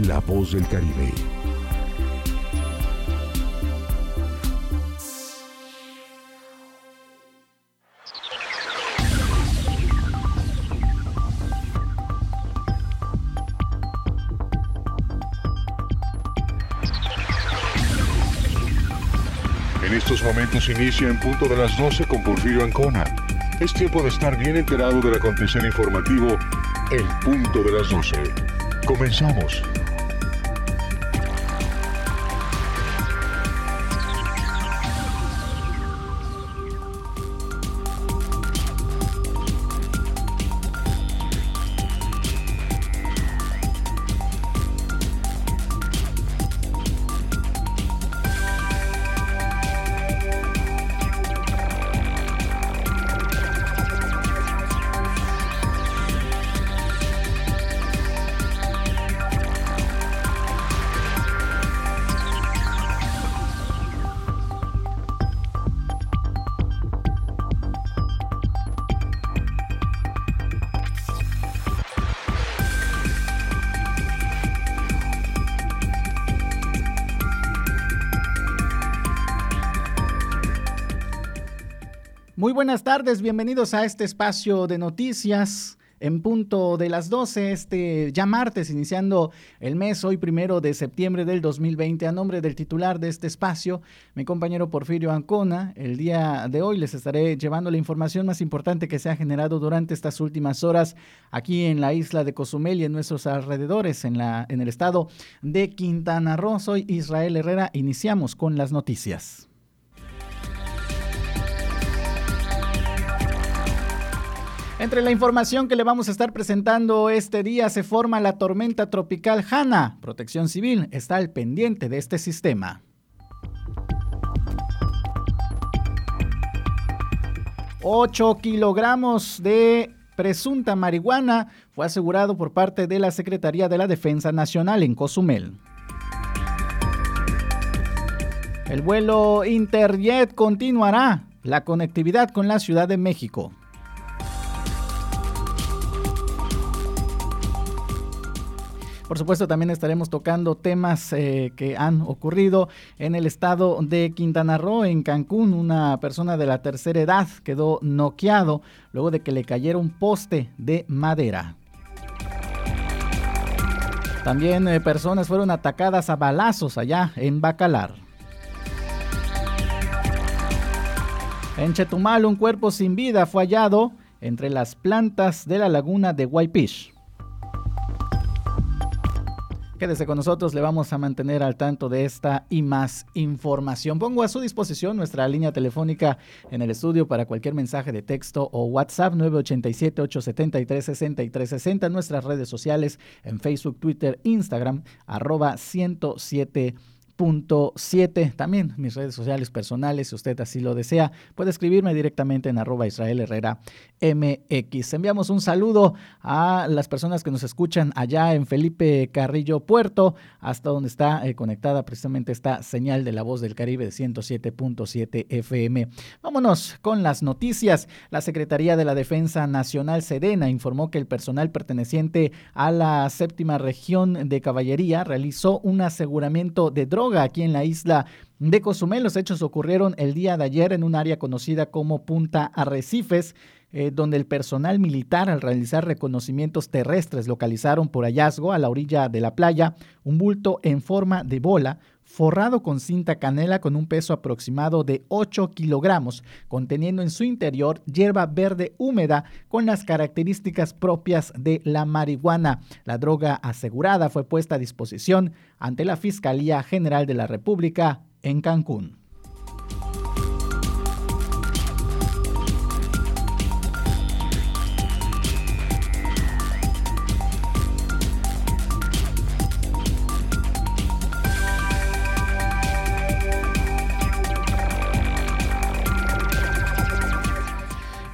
La Voz del Caribe. En estos momentos inicia en punto de las 12 con Porfirio Ancona. Es tiempo de estar bien enterado del acontecer informativo en punto de las 12. Comenzamos. Tardes, bienvenidos a este espacio de noticias en punto de las 12, este ya martes, iniciando el mes, hoy primero de septiembre del 2020, a nombre del titular de este espacio, mi compañero Porfirio Ancona. El día de hoy les estaré llevando la información más importante que se ha generado durante estas últimas horas aquí en la isla de Cozumel y en nuestros alrededores, en, la, en el estado de Quintana Roo. Soy Israel Herrera, iniciamos con las noticias. Entre la información que le vamos a estar presentando este día se forma la tormenta tropical Hanna. Protección Civil está al pendiente de este sistema. Ocho kilogramos de presunta marihuana fue asegurado por parte de la Secretaría de la Defensa Nacional en Cozumel. El vuelo Interjet continuará la conectividad con la Ciudad de México. Por supuesto, también estaremos tocando temas eh, que han ocurrido en el estado de Quintana Roo, en Cancún. Una persona de la tercera edad quedó noqueado luego de que le cayera un poste de madera. También eh, personas fueron atacadas a balazos allá en Bacalar. En Chetumal, un cuerpo sin vida fue hallado entre las plantas de la laguna de Waipish. Quédese con nosotros, le vamos a mantener al tanto de esta y más información. Pongo a su disposición nuestra línea telefónica en el estudio para cualquier mensaje de texto o WhatsApp 987-873-6360, nuestras redes sociales en Facebook, Twitter, Instagram, arroba 107 Punto 7. También mis redes sociales personales, si usted así lo desea, puede escribirme directamente en arroba Israel Herrera MX. Enviamos un saludo a las personas que nos escuchan allá en Felipe Carrillo Puerto, hasta donde está eh, conectada precisamente esta señal de la voz del Caribe de 107.7 FM. Vámonos con las noticias. La Secretaría de la Defensa Nacional Sedena informó que el personal perteneciente a la séptima región de caballería realizó un aseguramiento de drogas aquí en la isla de Cozumel. Los hechos ocurrieron el día de ayer en un área conocida como Punta Arrecifes, eh, donde el personal militar al realizar reconocimientos terrestres localizaron por hallazgo a la orilla de la playa un bulto en forma de bola forrado con cinta canela con un peso aproximado de 8 kilogramos, conteniendo en su interior hierba verde húmeda con las características propias de la marihuana. La droga asegurada fue puesta a disposición ante la Fiscalía General de la República en Cancún.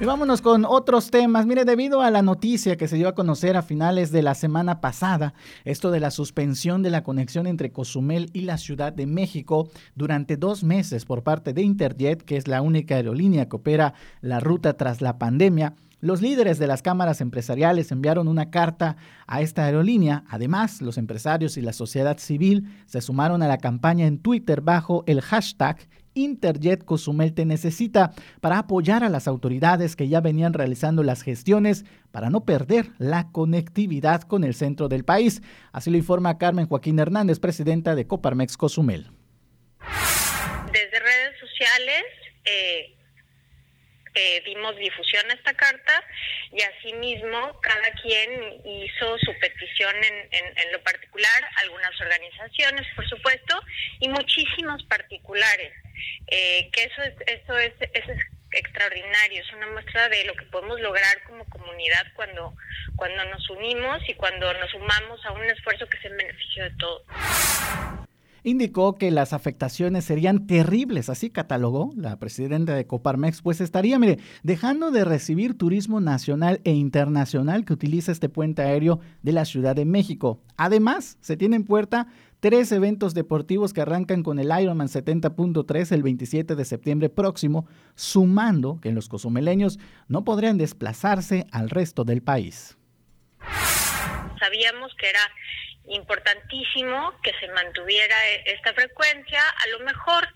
Y vámonos con otros temas. Mire, debido a la noticia que se dio a conocer a finales de la semana pasada, esto de la suspensión de la conexión entre Cozumel y la Ciudad de México durante dos meses por parte de Interjet, que es la única aerolínea que opera la ruta tras la pandemia, Los líderes de las cámaras empresariales enviaron una carta a esta aerolínea. Además, los empresarios y la sociedad civil se sumaron a la campaña en Twitter bajo el hashtag Interjet Cozumel te necesita para apoyar a las autoridades que ya venían realizando las gestiones para no perder la conectividad con el centro del país. Así lo informa Carmen Joaquín Hernández, presidenta de Coparmex Cozumel. Desde redes sociales eh, eh, dimos difusión a esta carta y asimismo cada quien hizo su petición en, lo particular, algunas organizaciones por supuesto y muchísimos particulares, eh, que eso es, eso es, eso es extraordinario, es una muestra de lo que podemos lograr como comunidad cuando, cuando nos unimos y cuando nos sumamos a un esfuerzo que es en beneficio de todos indicó que las afectaciones serían terribles, así catalogó la presidenta de Coparmex, pues estaría, mire, dejando de recibir turismo nacional e internacional que utiliza este puente aéreo de la Ciudad de México. Además, se tiene en puerta tres eventos deportivos que arrancan con el Ironman 70.3 el 27 de septiembre próximo, sumando que los cozumeleños no podrían desplazarse al resto del país. Sabíamos que era importantísimo que se mantuviera e, esta frecuencia, a lo mejor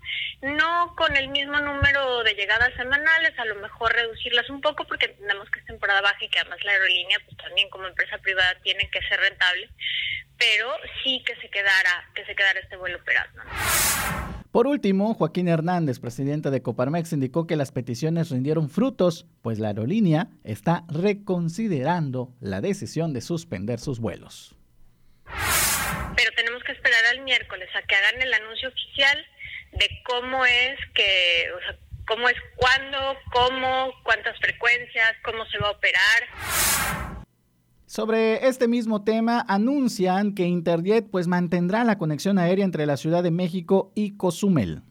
no con el mismo número de llegadas semanales, a lo mejor reducirlas un poco porque entendemos que es temporada baja y que además la aerolínea pues también como empresa privada tiene que ser rentable, pero sí que se quedara que se quedara este vuelo operando. Por último, Joaquín Hernández, presidente de Coparmex, indicó que las peticiones rindieron frutos, pues la aerolínea está reconsiderando la decisión de suspender sus vuelos pero tenemos que esperar al miércoles a que hagan el anuncio oficial de cómo es que, cómo es cuándo, cómo, cuántas frecuencias, cómo se va a operar. Sobre este mismo tema, anuncian que Interjet pues mantendrá la conexión aérea entre la Ciudad de México y Cozumel.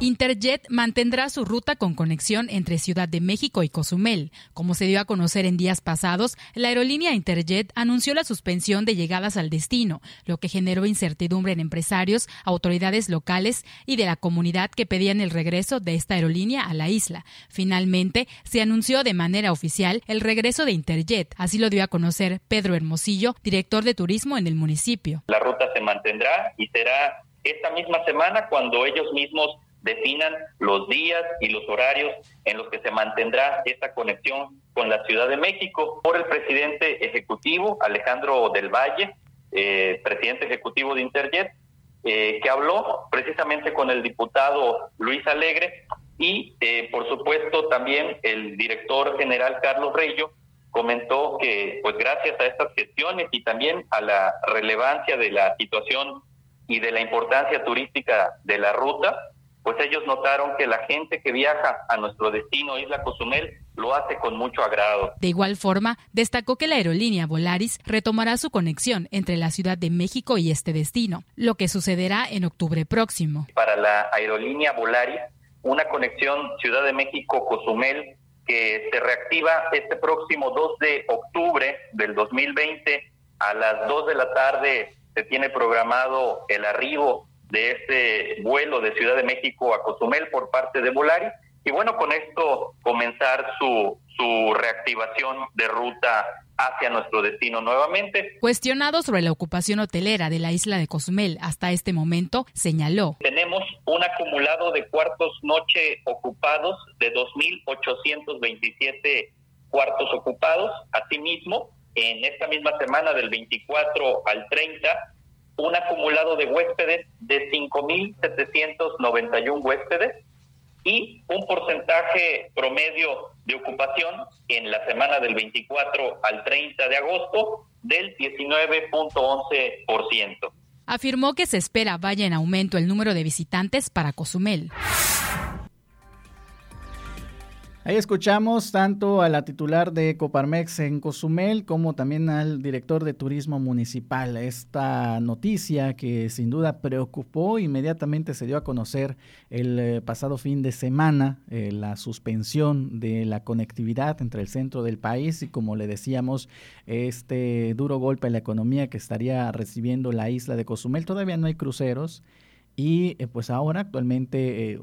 Interjet mantendrá su ruta con conexión entre Ciudad de México y Cozumel. Como se dio a conocer en días pasados, la aerolínea Interjet anunció la suspensión de llegadas al destino, lo que generó incertidumbre en empresarios, autoridades locales y de la comunidad que pedían el regreso de esta aerolínea a la isla. Finalmente, se anunció de manera oficial el regreso de Interjet. Así lo dio a conocer Pedro Hermosillo, director de turismo en el municipio. La ruta se mantendrá y será esta misma semana cuando ellos mismos definan los días y los horarios en los que se mantendrá esta conexión con la Ciudad de México por el presidente ejecutivo Alejandro del Valle, eh, presidente ejecutivo de Interjet, eh, que habló precisamente con el diputado Luis Alegre y eh, por supuesto también el director general Carlos Reyo comentó que pues gracias a estas gestiones y también a la relevancia de la situación y de la importancia turística de la ruta, pues ellos notaron que la gente que viaja a nuestro destino, Isla Cozumel, lo hace con mucho agrado. De igual forma, destacó que la aerolínea Volaris retomará su conexión entre la Ciudad de México y este destino, lo que sucederá en octubre próximo. Para la aerolínea Volaris, una conexión Ciudad de México-Cozumel que se reactiva este próximo 2 de octubre del 2020 a las 2 de la tarde se tiene programado el arribo de este vuelo de Ciudad de México a Cozumel por parte de Volaris. Y bueno, con esto comenzar su, su reactivación de ruta hacia nuestro destino nuevamente. Cuestionado sobre la ocupación hotelera de la isla de Cozumel hasta este momento, señaló. Tenemos un acumulado de cuartos noche ocupados de 2.827 cuartos ocupados. Asimismo, en esta misma semana del 24 al 30 un acumulado de huéspedes de 5.791 huéspedes y un porcentaje promedio de ocupación en la semana del 24 al 30 de agosto del 19.11%. Afirmó que se espera vaya en aumento el número de visitantes para Cozumel. Ahí escuchamos tanto a la titular de Coparmex en Cozumel como también al director de Turismo Municipal. Esta noticia que sin duda preocupó inmediatamente se dio a conocer el eh, pasado fin de semana eh, la suspensión de la conectividad entre el centro del país y como le decíamos este duro golpe a la economía que estaría recibiendo la isla de Cozumel. Todavía no hay cruceros y eh, pues ahora actualmente eh,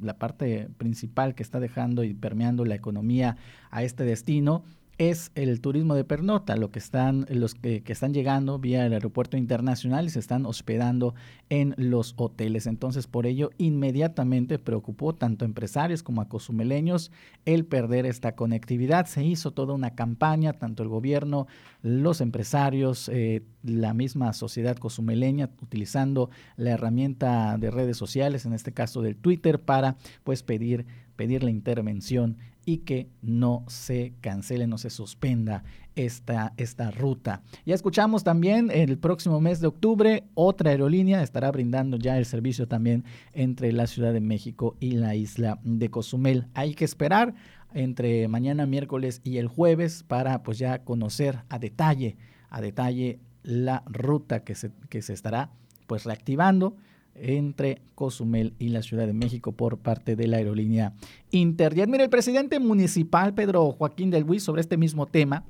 la parte principal que está dejando y permeando la economía a este destino es el turismo de pernota, lo que están, los que, están llegando vía el aeropuerto internacional y se están hospedando en los hoteles. Entonces, por ello, inmediatamente preocupó tanto a empresarios como a cozumeleños el perder esta conectividad. Se hizo toda una campaña, tanto el gobierno, los empresarios, eh, la misma sociedad cozumeleña, utilizando la herramienta de redes sociales, en este caso del Twitter, para pues pedir pedir la intervención y que no se cancele, no se suspenda esta, esta ruta. Ya escuchamos también el próximo mes de octubre, otra aerolínea estará brindando ya el servicio también entre la Ciudad de México y la isla de Cozumel. Hay que esperar entre mañana, miércoles y el jueves para pues ya conocer a detalle, a detalle la ruta que se, que se estará pues reactivando entre Cozumel y la Ciudad de México por parte de la aerolínea Interjet. Mire, el presidente municipal Pedro Joaquín del Luis sobre este mismo tema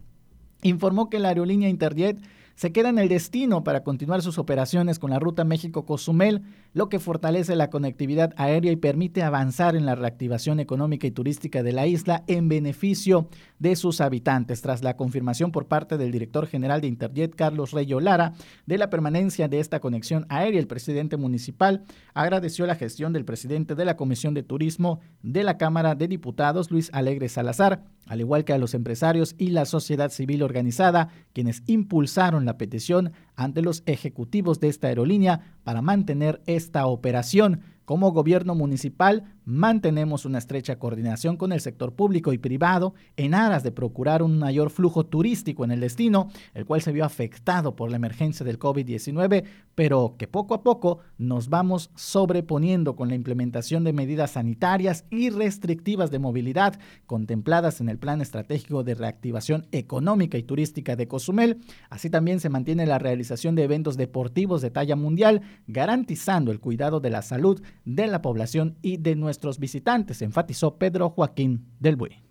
informó que la aerolínea Interjet se queda en el destino para continuar sus operaciones con la ruta México-Cozumel, lo que fortalece la conectividad aérea y permite avanzar en la reactivación económica y turística de la isla en beneficio de sus habitantes. Tras la confirmación por parte del director general de Interjet, Carlos Reyo Lara, de la permanencia de esta conexión aérea, el presidente municipal agradeció la gestión del presidente de la Comisión de Turismo de la Cámara de Diputados, Luis Alegre Salazar, al igual que a los empresarios y la sociedad civil organizada, quienes impulsaron la petición ante los ejecutivos de esta aerolínea para mantener esta operación. Como gobierno municipal mantenemos una estrecha coordinación con el sector público y privado en aras de procurar un mayor flujo turístico en el destino, el cual se vio afectado por la emergencia del COVID-19, pero que poco a poco nos vamos sobreponiendo con la implementación de medidas sanitarias y restrictivas de movilidad contempladas en el Plan Estratégico de Reactivación Económica y Turística de Cozumel. Así también se mantiene la realización de eventos deportivos de talla mundial, garantizando el cuidado de la salud de la población y de nuestro nuestros visitantes, enfatizó Pedro Joaquín del Buey.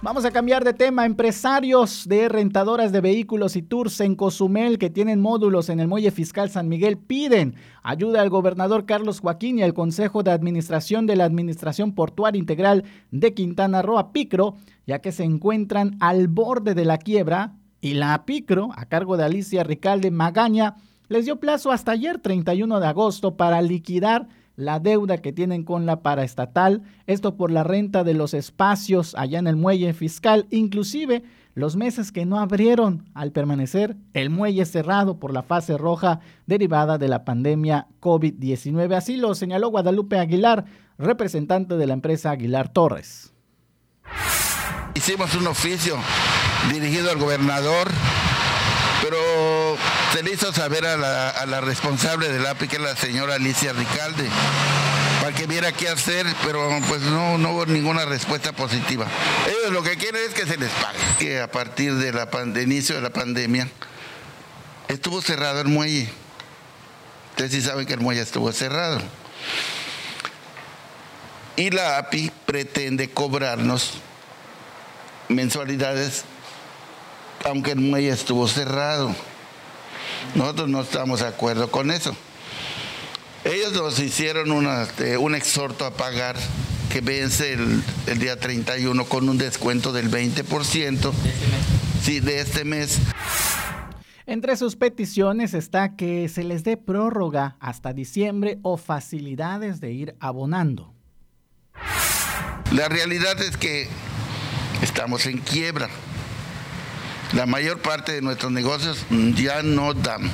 Vamos a cambiar de tema. Empresarios de rentadoras de vehículos y tours en Cozumel que tienen módulos en el Muelle Fiscal San Miguel piden ayuda al gobernador Carlos Joaquín y al Consejo de Administración de la Administración Portuaria Integral de Quintana Roo, Picro, ya que se encuentran al borde de la quiebra y la APICRO, a cargo de Alicia Ricalde Magaña, les dio plazo hasta ayer, 31 de agosto, para liquidar la deuda que tienen con la paraestatal, esto por la renta de los espacios allá en el muelle fiscal, inclusive los meses que no abrieron al permanecer el muelle cerrado por la fase roja derivada de la pandemia COVID-19. Así lo señaló Guadalupe Aguilar, representante de la empresa Aguilar Torres. Hicimos un oficio dirigido al gobernador, pero se le hizo saber a la, responsable del API, que es la señora Alicia Ricalde, para que viera qué hacer, pero pues no, hubo ninguna respuesta positiva. Ellos lo que quieren es que se les pague. Que a partir de la inicio de la pandemia, estuvo cerrado el muelle. Ustedes sí saben que el muelle estuvo cerrado. Y la API pretende cobrarnos mensualidades aunque el muelle estuvo cerrado. Nosotros no estamos de acuerdo con eso. Ellos nos hicieron este, un exhorto a pagar que vence el, día 31 con un descuento del 20%. Sí, de este mes. Entre sus peticiones está que se les dé prórroga hasta diciembre o facilidades de ir abonando. La realidad es que estamos en quiebra. La mayor parte de nuestros negocios ya no dan.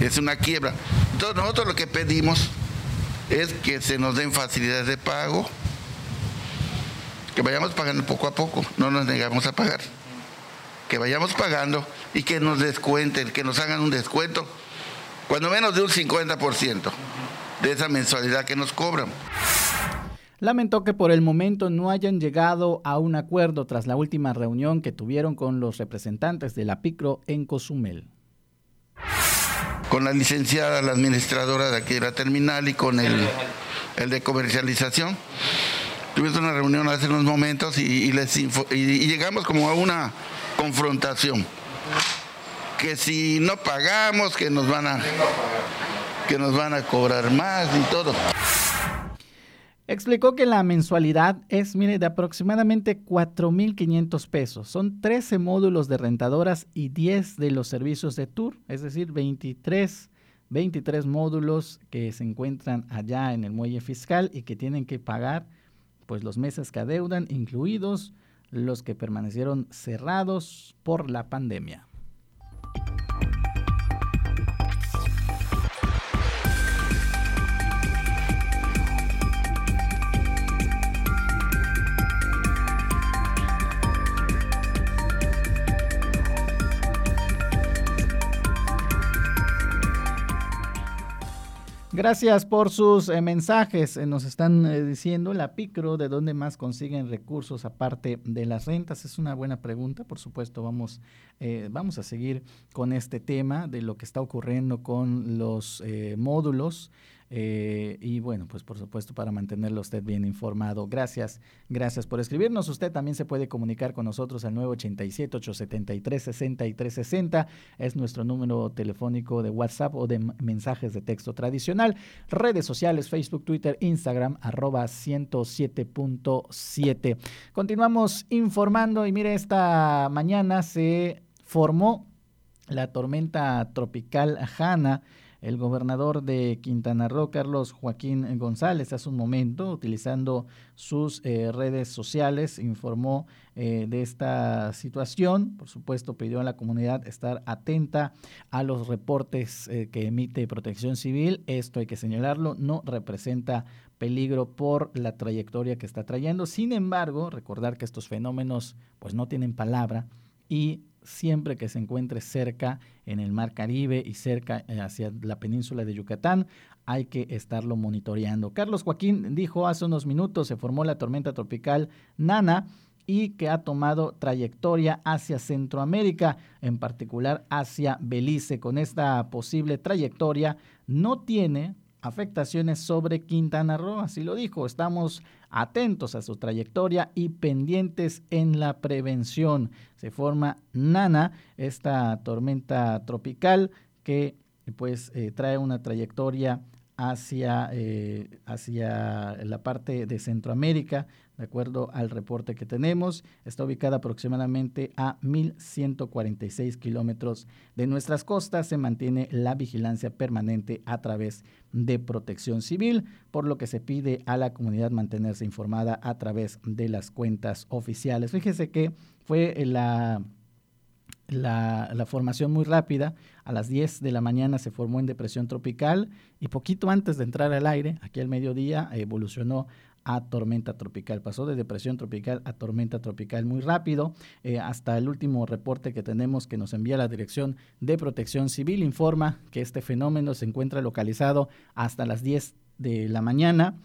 Es una quiebra. Entonces nosotros lo que pedimos es que se nos den facilidades de pago, que vayamos pagando poco a poco, no nos negamos a pagar. Que vayamos pagando y que nos descuenten, que nos hagan un descuento, cuando menos de un 50% de esa mensualidad que nos cobran lamentó que por el momento no hayan llegado a un acuerdo tras la última reunión que tuvieron con los representantes de la PICRO en Cozumel. Con la licenciada, la administradora de aquí de la terminal y con el, el de comercialización, Tuvimos una reunión hace unos momentos y, llegamos como a una confrontación. Que si no pagamos, que nos van a que nos van a cobrar más y todo. Explicó que la mensualidad es, mire, de aproximadamente 4.500 pesos. Son 13 módulos de rentadoras y 10 de los servicios de tour, es decir, 23, 23 módulos que se encuentran allá en el muelle fiscal y que tienen que pagar pues los meses que adeudan, incluidos los que permanecieron cerrados por la pandemia. Gracias por sus eh, mensajes. Eh, nos están eh, diciendo la PICRO de dónde más consiguen recursos aparte de las rentas. Es una buena pregunta. Por supuesto, vamos, vamos a seguir con este tema de lo que está ocurriendo con los módulos. Eh, y bueno, pues por supuesto para mantenerlo usted bien informado. Gracias, gracias por escribirnos. Usted también se puede comunicar con nosotros al 987-873-6360. Es nuestro número telefónico de WhatsApp o de mensajes de texto tradicional. Redes sociales, Facebook, Twitter, Instagram, arroba 107.7. Continuamos informando y mire, esta mañana se formó la tormenta tropical Hanna el gobernador de Quintana Roo, Carlos Joaquín González, hace un momento, utilizando sus eh, redes sociales, informó eh, de esta situación. Por supuesto, pidió a la comunidad estar atenta a los reportes eh, que emite Protección Civil. Esto hay que señalarlo, no representa peligro por la trayectoria que está trayendo. Sin embargo, recordar que estos fenómenos pues no tienen palabra y siempre que se encuentre cerca en el Mar Caribe y cerca eh, hacia la península de Yucatán, hay que estarlo monitoreando. Carlos Joaquín dijo hace unos minutos, se formó la tormenta tropical Nana y que ha tomado trayectoria hacia Centroamérica, en particular hacia Belice. Con esta posible trayectoria no tiene afectaciones sobre Quintana Roo, así lo dijo, estamos atentos a su trayectoria y pendientes en la prevención. Se forma Nana, esta tormenta tropical que pues eh, trae una trayectoria hacia, eh, hacia la parte de Centroamérica, de acuerdo al reporte que tenemos. Está ubicada aproximadamente a 1.146 kilómetros de nuestras costas. Se mantiene la vigilancia permanente a través de protección civil, por lo que se pide a la comunidad mantenerse informada a través de las cuentas oficiales. Fíjese que fue la la, la, formación muy rápida. A las 10 de la mañana se formó en depresión tropical y poquito antes de entrar al aire, aquí al mediodía, evolucionó a tormenta tropical. Pasó de depresión tropical a tormenta tropical muy rápido. Eh, hasta el último reporte que tenemos que nos envía la Dirección de Protección Civil informa que este fenómeno se encuentra localizado hasta las 10 de la mañana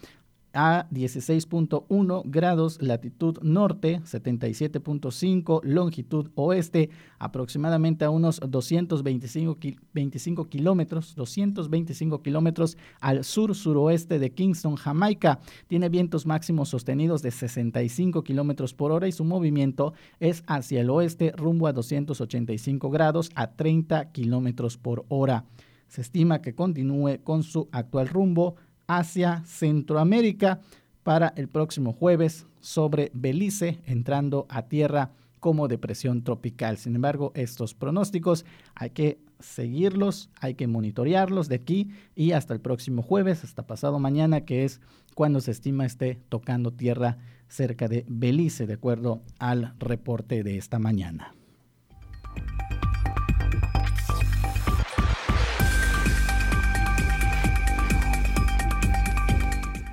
a 16.1 grados latitud norte, 77.5 longitud oeste, aproximadamente a unos 225 25 kilómetros, 225 kilómetros al sur suroeste de Kingston, Jamaica. Tiene vientos máximos sostenidos de 65 kilómetros por hora y su movimiento es hacia el oeste rumbo a 285 grados a 30 kilómetros por hora. Se estima que continúe con su actual rumbo hacia Centroamérica para el próximo jueves sobre Belice, entrando a tierra como depresión tropical. Sin embargo, estos pronósticos hay que seguirlos, hay que monitorearlos de aquí y hasta el próximo jueves, hasta pasado mañana, que es cuando se estima esté tocando tierra cerca de Belice, de acuerdo al reporte de esta mañana.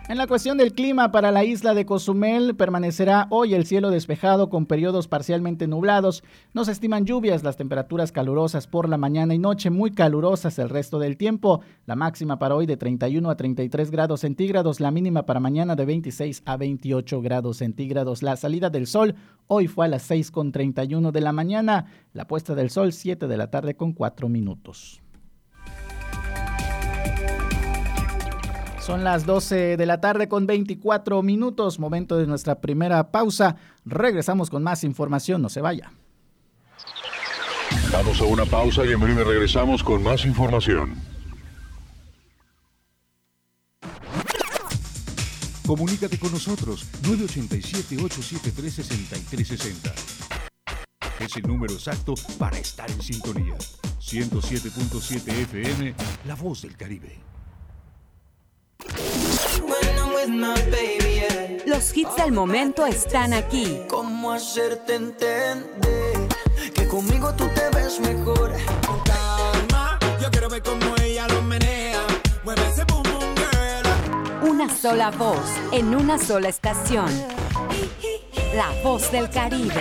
En la cuestión del clima para la isla de Cozumel permanecerá hoy el cielo despejado con periodos parcialmente nublados. No se estiman lluvias, las temperaturas calurosas por la mañana y noche muy calurosas el resto del tiempo. La máxima para hoy de 31 a 33 grados centígrados, la mínima para mañana de 26 a 28 grados centígrados. La salida del sol hoy fue a las 6 con 31 de la mañana, la puesta del sol 7 de la tarde con 4 minutos. Son las 12 de la tarde con 24 minutos, momento de nuestra primera pausa. Regresamos con más información, no se vaya. Vamos a una pausa y en breve regresamos con más información. Comunícate con nosotros 987-873-6360. Es el número exacto para estar en sintonía. 107.7 FM, La Voz del Caribe. Los hits del momento están aquí. ¿Cómo hacerte entender que conmigo tú te ves mejor? Calma, yo quiero ver cómo ella lo menea. Mueve ese boom boom girl. Una sola voz en una sola estación. La Voz del Caribe.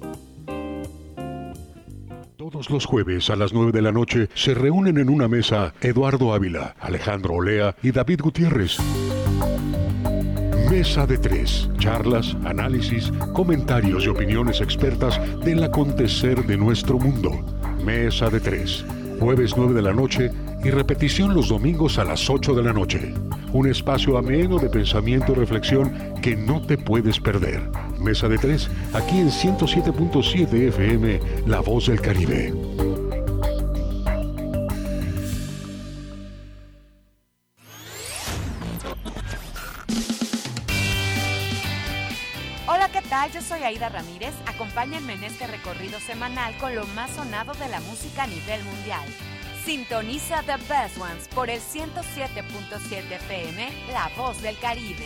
Los jueves a las 9 de la noche se reúnen en una mesa Eduardo Ávila, Alejandro Olea y David Gutiérrez. Mesa de tres. Charlas, análisis, comentarios y opiniones expertas del acontecer de nuestro mundo. Mesa de tres. Jueves 9 de la noche y repetición los domingos a las 8 de la noche. Un espacio ameno de pensamiento y reflexión que no te puedes perder. Mesa de tres, aquí en 107.7 FM, La Voz del Caribe. Hola, ¿qué tal? Yo soy Aida Ramírez. Acompáñenme en este recorrido semanal con lo más sonado de la música a nivel mundial. Sintoniza The Best Ones por el 107.7 FM, La Voz del Caribe.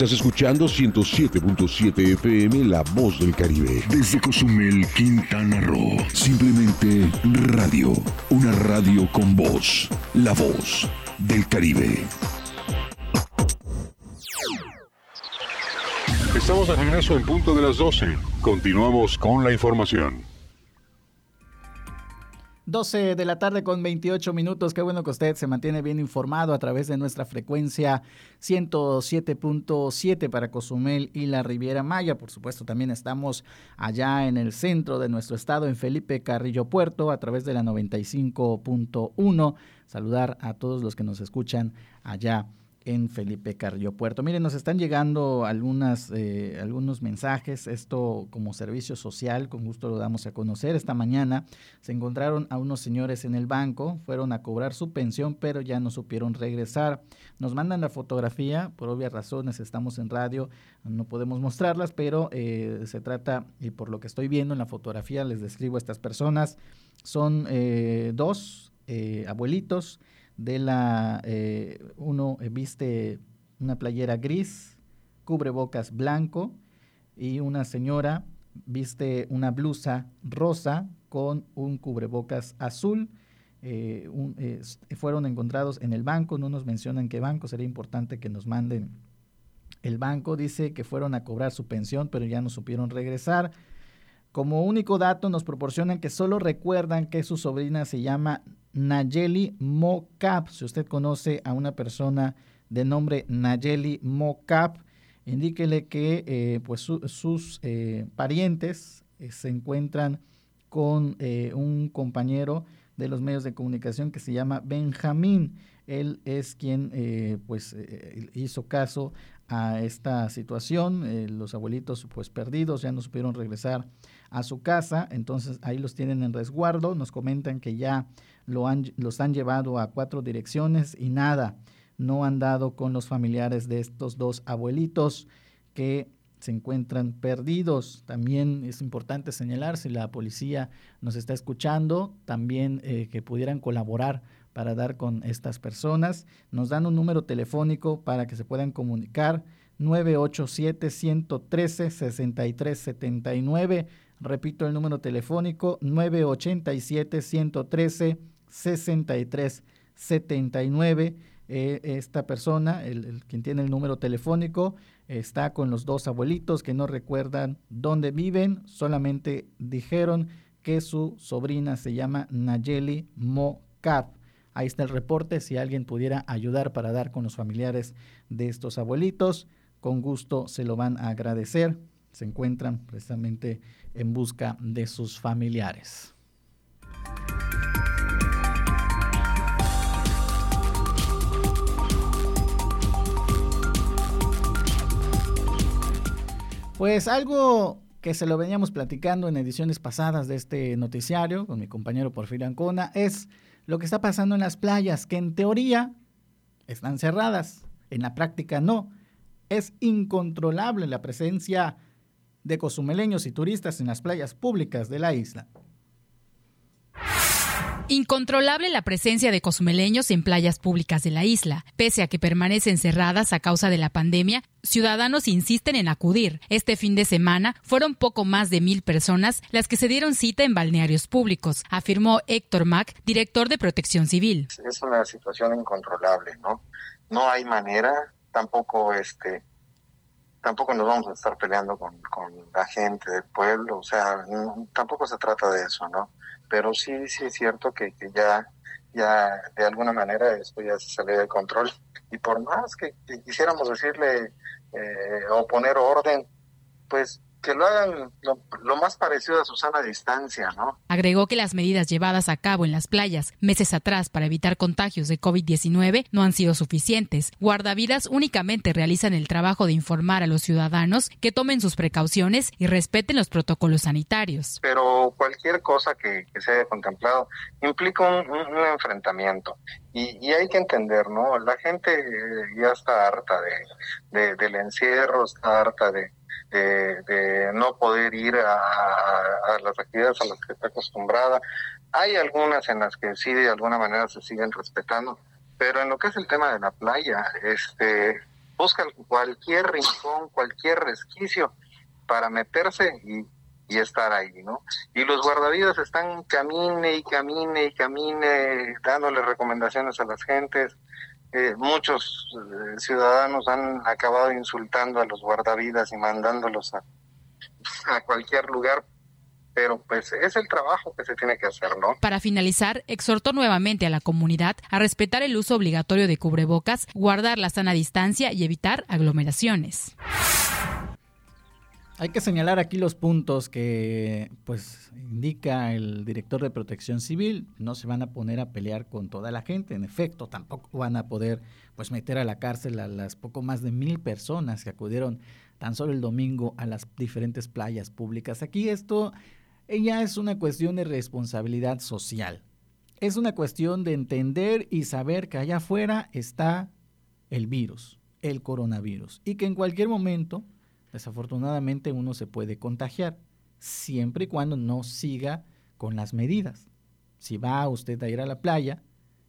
Estás escuchando 107.7 FM La Voz del Caribe. Desde Cozumel, Quintana Roo. Simplemente radio. Una radio con voz. La Voz del Caribe. Estamos de regreso en punto de las 12. Continuamos con la información. 12 de la tarde con 28 minutos. Qué bueno que usted se mantiene bien informado a través de nuestra frecuencia 107.7 para Cozumel y la Riviera Maya. Por supuesto, también estamos allá en el centro de nuestro estado, en Felipe Carrillo Puerto, a través de la 95.1. Saludar a todos los que nos escuchan allá en Felipe Carrillo Puerto. Miren, nos están llegando algunas, eh, algunos mensajes, esto como servicio social, con gusto lo damos a conocer. Esta mañana se encontraron a unos señores en el banco, fueron a cobrar su pensión, pero ya no supieron regresar. Nos mandan la fotografía, por obvias razones estamos en radio, no podemos mostrarlas, pero eh, se trata, y por lo que estoy viendo en la fotografía, les describo a estas personas, son eh, dos abuelitos, de la, eh, uno viste una playera gris cubrebocas blanco y una señora viste una blusa rosa con un cubrebocas azul. Eh, fueron encontrados en el banco, no nos mencionan qué banco, sería importante que nos manden el banco. Dice que fueron a cobrar su pensión, pero ya no supieron regresar. Como único dato nos proporcionan que solo recuerdan que su sobrina se llama Nayeli Mocap. Si usted conoce a una persona de nombre Nayeli Mocap, indíquele que eh, pues sus eh, parientes eh, se encuentran con un compañero de los medios de comunicación que se llama Benjamín. Él es quien pues hizo caso a esta situación. los abuelitos pues perdidos ya no supieron regresar a su casa, entonces ahí los tienen en resguardo. Nos comentan que ya lo han, los han llevado a cuatro direcciones y nada no han dado con los familiares de estos dos abuelitos que se encuentran perdidos. También es importante señalar, si la policía nos está escuchando, también eh, que pudieran colaborar para dar con estas personas. Nos dan un número telefónico para que se puedan comunicar. 987-113-6379. Repito el número telefónico 987-113-6379. Eh, esta persona, el, quien tiene el número telefónico, está con los dos abuelitos que no recuerdan dónde viven, solamente dijeron que su sobrina se llama Nayeli Mocap. Ahí está el reporte, si alguien pudiera ayudar para dar con los familiares de estos abuelitos, con gusto se lo van a agradecer. Se encuentran precisamente en busca de sus familiares. Pues algo que se lo veníamos platicando en ediciones pasadas de este noticiario con mi compañero Porfirio Ancona es lo que está pasando en las playas, que en teoría están cerradas, en la práctica no. Es incontrolable la presencia de cozumeleños y turistas en las playas públicas de la isla. Incontrolable la presencia de cozumeleños en playas públicas de la isla. Pese a que permanecen cerradas a causa de la pandemia, ciudadanos insisten en acudir. Este fin de semana fueron poco más de mil personas las que se dieron cita en balnearios públicos, afirmó Héctor Mac, director de Protección Civil. Es una situación incontrolable, ¿no? No hay manera, tampoco este tampoco nos vamos a estar peleando con, con la gente del pueblo, o sea, tampoco se trata de eso, ¿no? pero sí, sí es cierto que, ya, ya de alguna manera esto ya se sale de control. Y por más que, quisiéramos decirle eh, o poner orden, pues que lo hagan lo, más parecido a Susana distancia, ¿no? Agregó que las medidas llevadas a cabo en las playas meses atrás para evitar contagios de COVID-19 no han sido suficientes. Guardavidas únicamente realizan el trabajo de informar a los ciudadanos que tomen sus precauciones y respeten los protocolos sanitarios. Pero cualquier cosa que, se haya contemplado implica un, enfrentamiento. Y, hay que entender, ¿no? La gente ya está harta de, del encierro, está harta de, de, no poder ir a, las actividades a las que está acostumbrada. Hay algunas en las que sí de alguna manera se siguen respetando, pero en lo que es el tema de la playa, este, buscan cualquier rincón, cualquier resquicio para meterse y, y estar ahí, ¿no? Y los guardavidas están camine y camine y camine, dándole recomendaciones a las gentes, eh, muchos ciudadanos han acabado insultando a los guardavidas y mandándolos a, a cualquier lugar pero pues es el trabajo que se tiene que hacer, ¿no? Para finalizar, exhortó nuevamente a la comunidad a respetar el uso obligatorio de cubrebocas, guardar la sana distancia y evitar aglomeraciones. Hay que señalar aquí los puntos que pues indica el director de Protección Civil, no se van a poner a pelear con toda la gente, en efecto, tampoco van a poder pues meter a la cárcel a las poco más de mil personas que acudieron tan solo el domingo a las diferentes playas públicas. Aquí esto ya es una cuestión de responsabilidad social. Es una cuestión de entender y saber que allá afuera está el virus, el coronavirus, y que en cualquier momento desafortunadamente uno se puede contagiar, siempre y cuando no siga con las medidas. Si va usted a ir a la playa,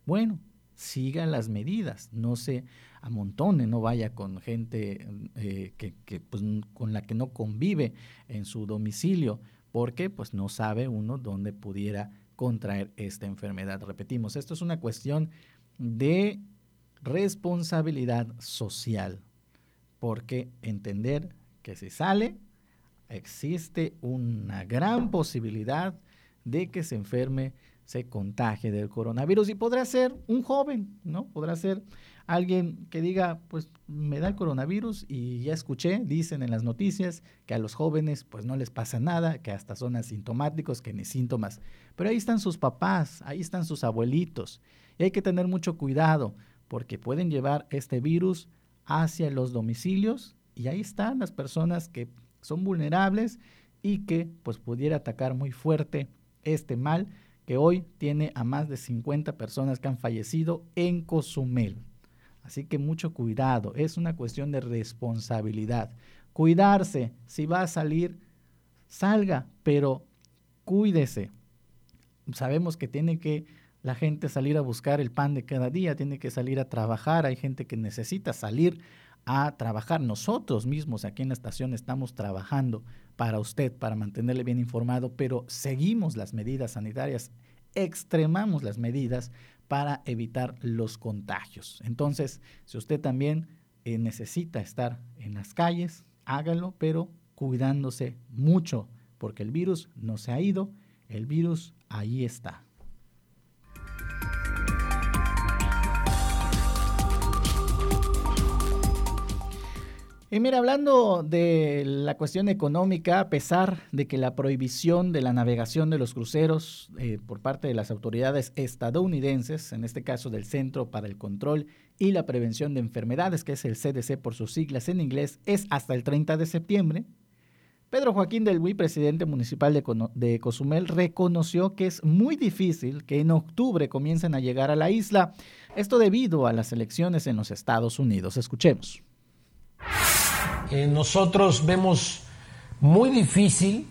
bueno, siga las medidas, no se amontone, no vaya con gente eh, que, pues, con la que no convive en su domicilio, porque pues no sabe uno dónde pudiera contraer esta enfermedad. Repetimos, esto es una cuestión de responsabilidad social, porque entender que si sale, existe una gran posibilidad de que se enferme, se contagie del coronavirus y podrá ser un joven, ¿no? Podrá ser alguien que diga, pues me da el coronavirus y ya escuché, dicen en las noticias que a los jóvenes pues no les pasa nada, que hasta son asintomáticos, que ni síntomas. Pero ahí están sus papás, ahí están sus abuelitos y hay que tener mucho cuidado porque pueden llevar este virus hacia los domicilios y ahí están las personas que son vulnerables y que pues pudiera atacar muy fuerte este mal que hoy tiene a más de 50 personas que han fallecido en Cozumel. Así que mucho cuidado, es una cuestión de responsabilidad. Cuidarse, si va a salir, salga, pero cuídese. Sabemos que tiene que la gente salir a buscar el pan de cada día, tiene que salir a trabajar, hay gente que necesita salir a trabajar. Nosotros mismos aquí en la estación estamos trabajando para usted, para mantenerle bien informado, pero seguimos las medidas sanitarias, extremamos las medidas para evitar los contagios. Entonces, si usted también eh, necesita estar en las calles, hágalo, pero cuidándose mucho, porque el virus no se ha ido, el virus ahí está. Y mira, hablando de la cuestión económica, a pesar de que la prohibición de la navegación de los cruceros eh, por parte de las autoridades estadounidenses, en este caso del Centro para el Control y la Prevención de Enfermedades, que es el CDC por sus siglas en inglés, es hasta el 30 de septiembre, Pedro Joaquín del Huy, presidente municipal de, de Cozumel, reconoció que es muy difícil que en octubre comiencen a llegar a la isla, esto debido a las elecciones en los Estados Unidos. Escuchemos. Eh, nosotros vemos muy difícil,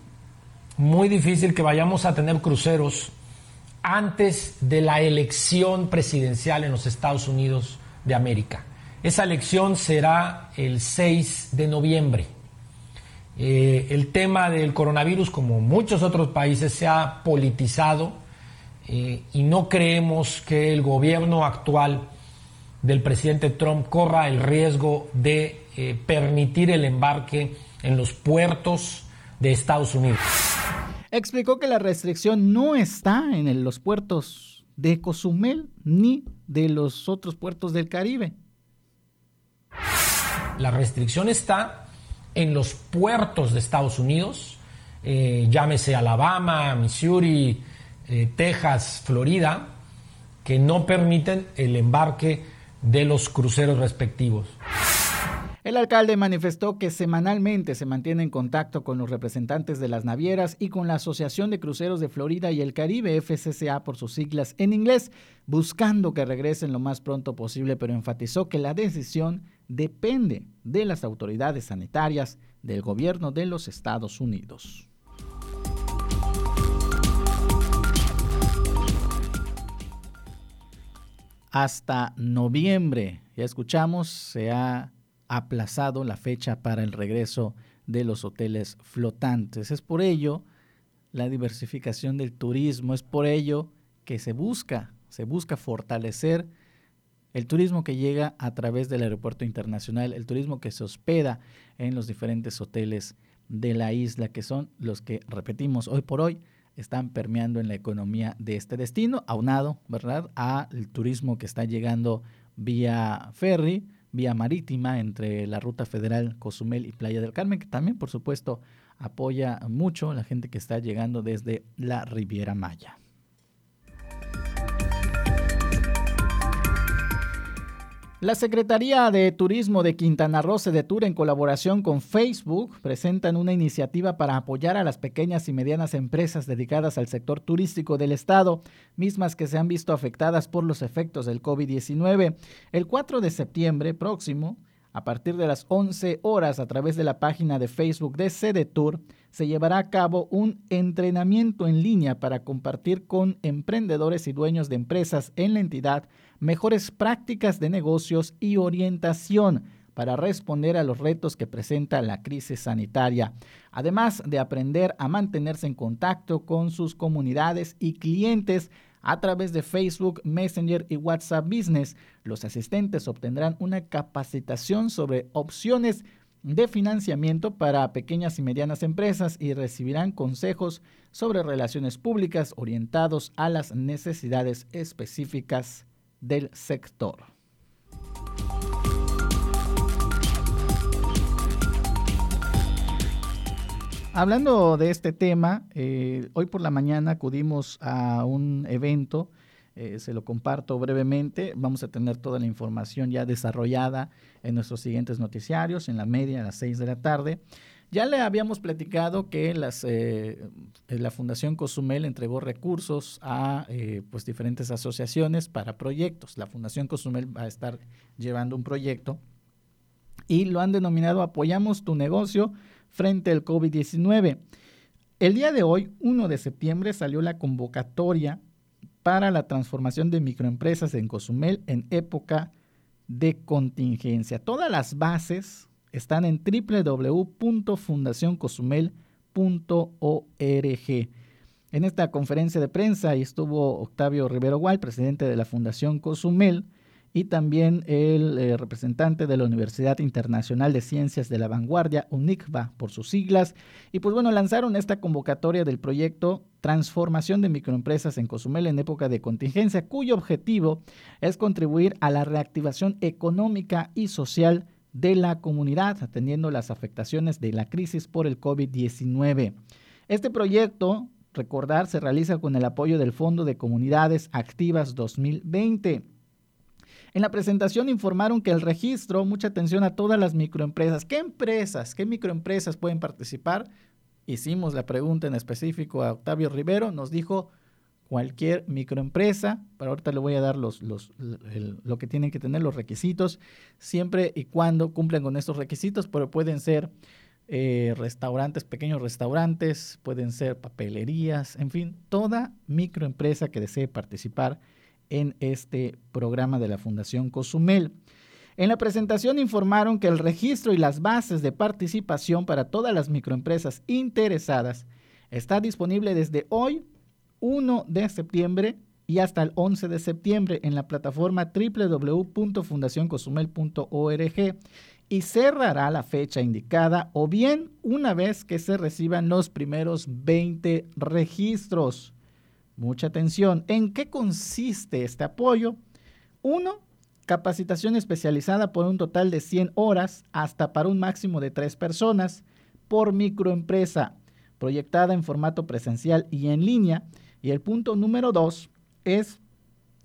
muy difícil que vayamos a tener cruceros antes de la elección presidencial en los Estados Unidos de América. Esa elección será el 6 de noviembre. Eh, el tema del coronavirus, como muchos otros países, se ha politizado eh, y no creemos que el gobierno actual del presidente Trump corra el riesgo de eh, permitir el embarque en los puertos de Estados Unidos. Explicó que la restricción no está en los puertos de Cozumel ni de los otros puertos del Caribe. La restricción está en los puertos de Estados Unidos, eh, llámese Alabama, Missouri, eh, Texas, Florida, que no permiten el embarque de los cruceros respectivos. El alcalde manifestó que semanalmente se mantiene en contacto con los representantes de las navieras y con la Asociación de Cruceros de Florida y el Caribe, FCCA por sus siglas en inglés, buscando que regresen lo más pronto posible, pero enfatizó que la decisión depende de las autoridades sanitarias del gobierno de los Estados Unidos. Hasta noviembre. Ya escuchamos, se ha aplazado la fecha para el regreso de los hoteles flotantes. Es por ello la diversificación del turismo, es por ello que se busca, se busca fortalecer el turismo que llega a través del aeropuerto internacional, el turismo que se hospeda en los diferentes hoteles de la isla, que son los que, repetimos, hoy por hoy están permeando en la economía de este destino, aunado, ¿verdad?, al turismo que está llegando vía ferry, vía marítima entre la ruta federal Cozumel y Playa del Carmen, que también, por supuesto, apoya mucho la gente que está llegando desde la Riviera Maya. La Secretaría de Turismo de Quintana Roo, Tour, en colaboración con Facebook, presentan una iniciativa para apoyar a las pequeñas y medianas empresas dedicadas al sector turístico del Estado, mismas que se han visto afectadas por los efectos del COVID-19. El 4 de septiembre próximo, A partir de las 11 horas, a través de la página de Facebook de CDTour, se llevará a cabo un entrenamiento en línea para compartir con emprendedores y dueños de empresas en la entidad mejores prácticas de negocios y orientación para responder a los retos que presenta la crisis sanitaria, además de aprender a mantenerse en contacto con sus comunidades y clientes a través de Facebook, Messenger y WhatsApp Business. Los asistentes obtendrán una capacitación sobre opciones de financiamiento para pequeñas y medianas empresas y recibirán consejos sobre relaciones públicas orientados a las necesidades específicas del sector. Hablando de este tema, eh, hoy por la mañana acudimos a un evento, eh, se lo comparto brevemente, vamos a tener toda la información ya desarrollada en nuestros siguientes noticiarios, en la media a las 6 de la tarde. Ya le habíamos platicado que las, eh, la Fundación Cozumel entregó recursos a pues diferentes asociaciones para proyectos. La Fundación Cozumel va a estar llevando un proyecto y lo han denominado Apoyamos tu negocio frente al COVID-19. El día de hoy, 1 de septiembre, salió la convocatoria para la transformación de microempresas en Cozumel en época de contingencia. Todas las bases están en www.fundacioncozumel.org. En esta conferencia de prensa estuvo Octavio Rivero Gual, presidente de la Fundación Cozumel, y también el eh, representante de la Universidad Internacional de Ciencias de la Vanguardia, UNICVA por sus siglas. Y pues bueno, lanzaron esta convocatoria del proyecto Transformación de Microempresas en Cozumel en época de contingencia, cuyo objetivo es contribuir a la reactivación económica y social de la comunidad, atendiendo las afectaciones de la crisis por el COVID-19. Este proyecto, recordar, se realiza con el apoyo del Fondo de Comunidades Activas 2020 en la presentación informaron que el registro, mucha atención a todas las microempresas. ¿Qué empresas, qué microempresas pueden participar? Hicimos la pregunta en específico a Octavio Rivero, nos dijo cualquier microempresa, pero ahorita le voy a dar los, los, lo que tienen que tener, los requisitos, siempre y cuando cumplan con estos requisitos, pero pueden ser eh, restaurantes, pequeños restaurantes, pueden ser papelerías, en fin, toda microempresa que desee participar en este programa de la Fundación Cozumel. En la presentación informaron que el registro y las bases de participación para todas las microempresas interesadas está disponible desde hoy, 1 de septiembre, y hasta el 11 de septiembre en la plataforma www.fundacioncozumel.org y cerrará la fecha indicada o bien una vez que se reciban los primeros 20 registros. Mucha atención. ¿En qué consiste este apoyo? Uno, capacitación especializada por un total de 100 horas hasta para un máximo de 3 personas por microempresa, proyectada en formato presencial y en línea. Y el punto número 2 es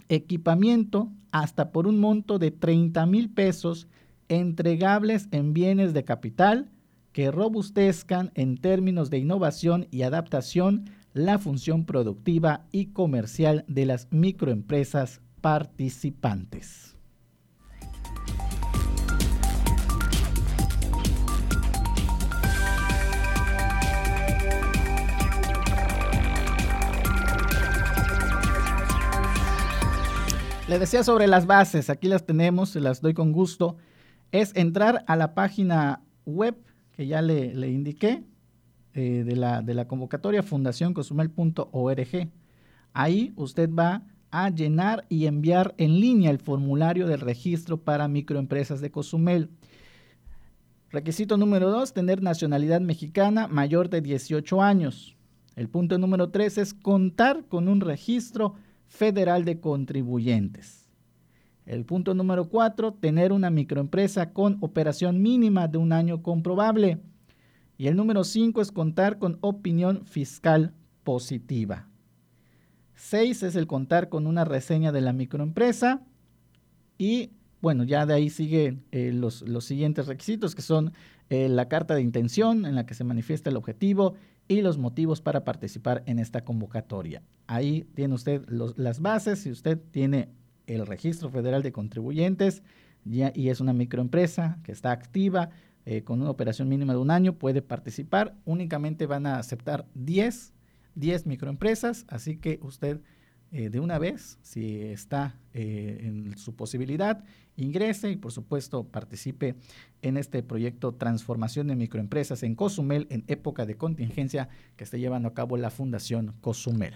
equipamiento hasta por un monto de 30 mil pesos entregables en bienes de capital que robustezcan en términos de innovación y adaptación la función productiva y comercial de las microempresas participantes. Le decía sobre las bases, aquí las tenemos, se las doy con gusto. Es entrar a la página web que ya le, le indiqué, eh, de, la, de la convocatoria fundacioncosumel.org. Ahí usted va a llenar y enviar en línea el formulario del registro para microempresas de Cozumel. Requisito número dos, tener nacionalidad mexicana mayor de 18 años. El punto número tres es contar con un registro federal de contribuyentes. El punto número cuatro, tener una microempresa con operación mínima de un año comprobable. Y el número 5 es contar con opinión fiscal positiva. 6 es el contar con una reseña de la microempresa. Y bueno, ya de ahí siguen eh, los, los, siguientes requisitos que son eh, la carta de intención en la que se manifiesta el objetivo y los motivos para participar en esta convocatoria. Ahí tiene usted las bases. Si usted tiene el registro federal de contribuyentes, y es una microempresa que está activa eh, con una operación mínima de un año, puede participar. Únicamente van a aceptar 10, 10 microempresas, así que usted eh, de una vez, si está eh, en su posibilidad, ingrese y por supuesto participe en este proyecto Transformación de Microempresas en Cozumel en época de contingencia que está llevando a cabo la Fundación Cozumel.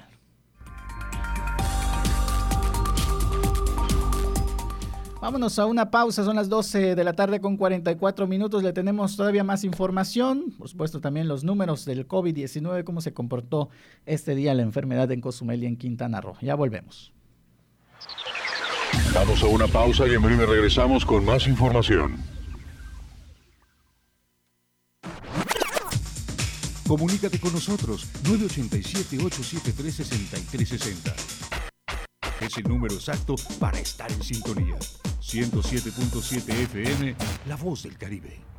Vámonos a una pausa, son las 12 de la tarde con 44 minutos, le tenemos todavía más información, por supuesto también los números del COVID-19, cómo se comportó este día la enfermedad en Cozumel y en Quintana Roo. Ya volvemos. Vamos a una pausa y en breve regresamos con más información. Comunícate con nosotros 987-873-6360. Es el número exacto para estar en sintonía. 107.7 FM, La Voz del Caribe.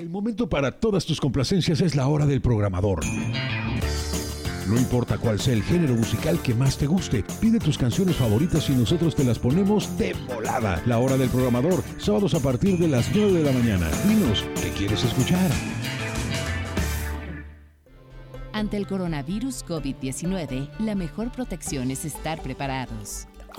El momento para todas tus complacencias es la hora del programador. No importa cuál sea el género musical que más te guste, pide tus canciones favoritas y nosotros te las ponemos de volada. La hora del programador, sábados a partir de las 9 de la mañana. Dinos, ¿qué quieres escuchar? Ante el coronavirus COVID-19, la mejor protección es estar preparados.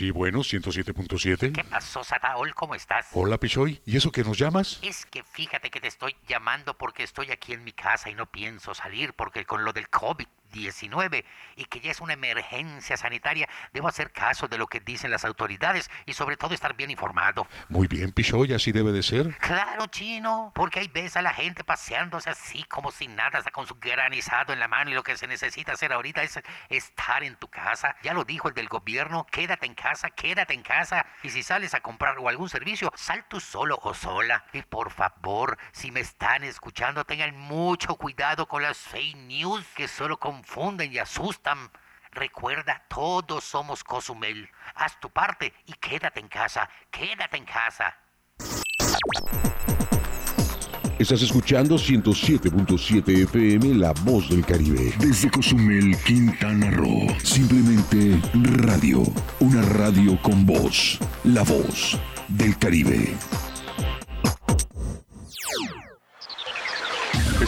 Sí, bueno, 107.7. ¿Qué pasó, Sataol? ¿Cómo estás? Hola, Pichoy. ¿Y eso que nos llamas? Es que fíjate que te estoy llamando porque estoy aquí en mi casa y no pienso salir porque con lo del COVID 19 y que ya es una emergencia sanitaria, debo hacer caso de lo que dicen las autoridades y sobre todo estar bien informado. Muy bien, Pichoy, así debe de ser. Claro, chino, porque ahí ves a la gente paseándose así como sin nada, hasta con su granizado en la mano y lo que se necesita hacer ahorita es estar en tu casa. Ya lo dijo el del gobierno, quédate en casa, quédate en casa y si sales a comprar o algún servicio, sal tú solo o sola. Y por favor, si me están escuchando, tengan mucho cuidado con las fake news que solo con confunden y asustan. Recuerda, todos somos Cozumel. Haz tu parte y quédate en casa, quédate en casa. Estás escuchando 107.7 FM La Voz del Caribe. Desde Cozumel, Quintana Roo. Simplemente radio. Una radio con voz. La Voz del Caribe.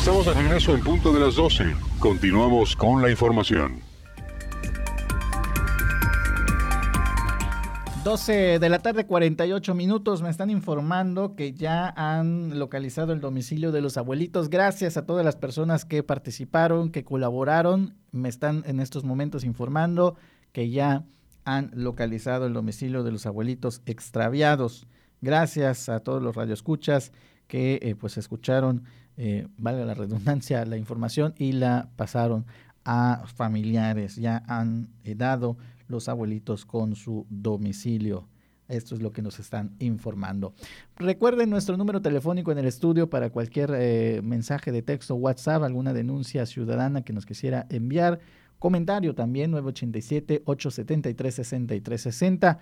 Estamos de regreso en punto de las 12. Continuamos con la información. 12 de la tarde, 48 minutos. Me están informando que ya han localizado el domicilio de los abuelitos. Gracias a todas las personas que participaron, que colaboraron. Me están en estos momentos informando que ya han localizado el domicilio de los abuelitos extraviados. Gracias a todos los radioescuchas que eh, pues escucharon eh, valga la redundancia, la información y la pasaron a familiares. Ya han eh, dado los abuelitos con su domicilio. Esto es lo que nos están informando. Recuerden nuestro número telefónico en el estudio para cualquier eh, mensaje de texto, WhatsApp, alguna denuncia ciudadana que nos quisiera enviar. Comentario también 987-873-6360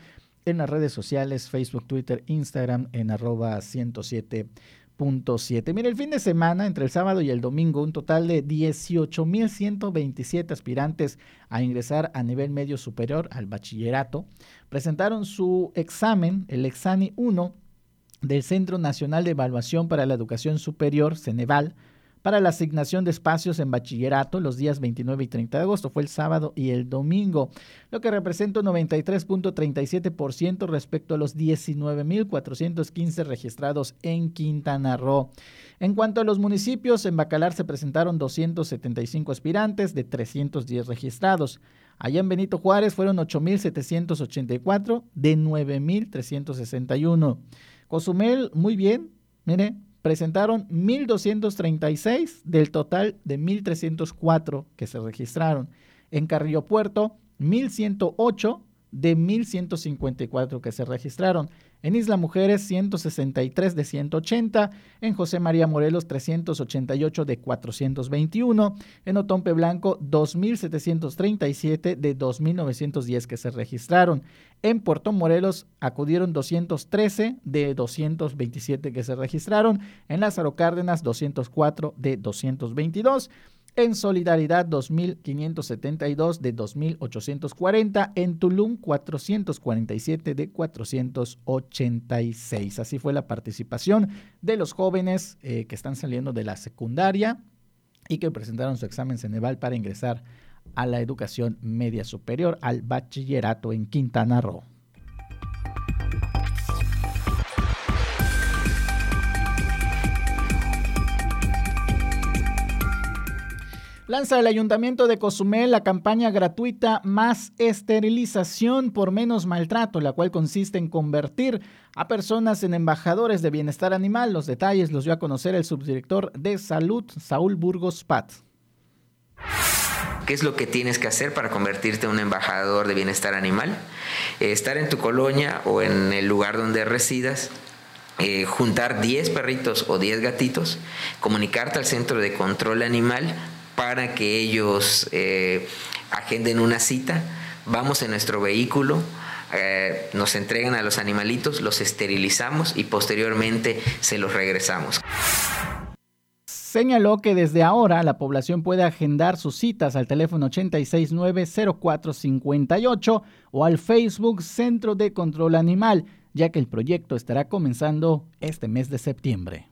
en las redes sociales, Facebook, Twitter, Instagram en arroba 107 Mire, el fin de semana, entre el sábado y el domingo, un total de 18.127 aspirantes a ingresar a nivel medio superior al bachillerato presentaron su examen, el Exani 1, del Centro Nacional de Evaluación para la Educación Superior, Ceneval, para la asignación de espacios en bachillerato los días 29 y 30 de agosto. Fue el sábado y el domingo, lo que representa un 93.37% respecto a los 19.415 registrados en Quintana Roo. En cuanto a los municipios, en Bacalar se presentaron 275 aspirantes de 310 registrados. Allá en Benito Juárez fueron 8.784 de 9.361. Cozumel, muy bien, mire, presentaron 1.236 del total de 1.304 que se registraron. En Carrillo Puerto, 1.108 de 1.154 que se registraron. En Isla Mujeres, 163 de 180. En José María Morelos, 388 de 421. En Otompe Blanco, 2.737 de 2.910 que se registraron. En Puerto Morelos acudieron 213 de 227 que se registraron. En Lázaro Cárdenas, 204 de 222 en Solidaridad 2.572 de 2.840, en Tulum 447 de 486. Así fue la participación de los jóvenes eh, que están saliendo de la secundaria y que presentaron su examen Ceneval para ingresar a la educación media superior, al bachillerato en Quintana Roo. Lanza el Ayuntamiento de Cozumel la campaña gratuita Más Esterilización por Menos Maltrato, la cual consiste en convertir a personas en embajadores de bienestar animal. Los detalles los dio a conocer el subdirector de salud, Saúl Burgos Pat. ¿Qué es lo que tienes que hacer para convertirte en un embajador de bienestar animal? Eh, estar en tu colonia o en el lugar donde residas, eh, juntar 10 perritos o 10 gatitos, comunicarte al centro de control animal para que ellos eh, agenden una cita. Vamos en nuestro vehículo, eh, nos entregan a los animalitos, los esterilizamos y posteriormente se los regresamos. Señaló que desde ahora la población puede agendar sus citas al teléfono 869-0458 o al Facebook Centro de Control Animal, ya que el proyecto estará comenzando este mes de septiembre.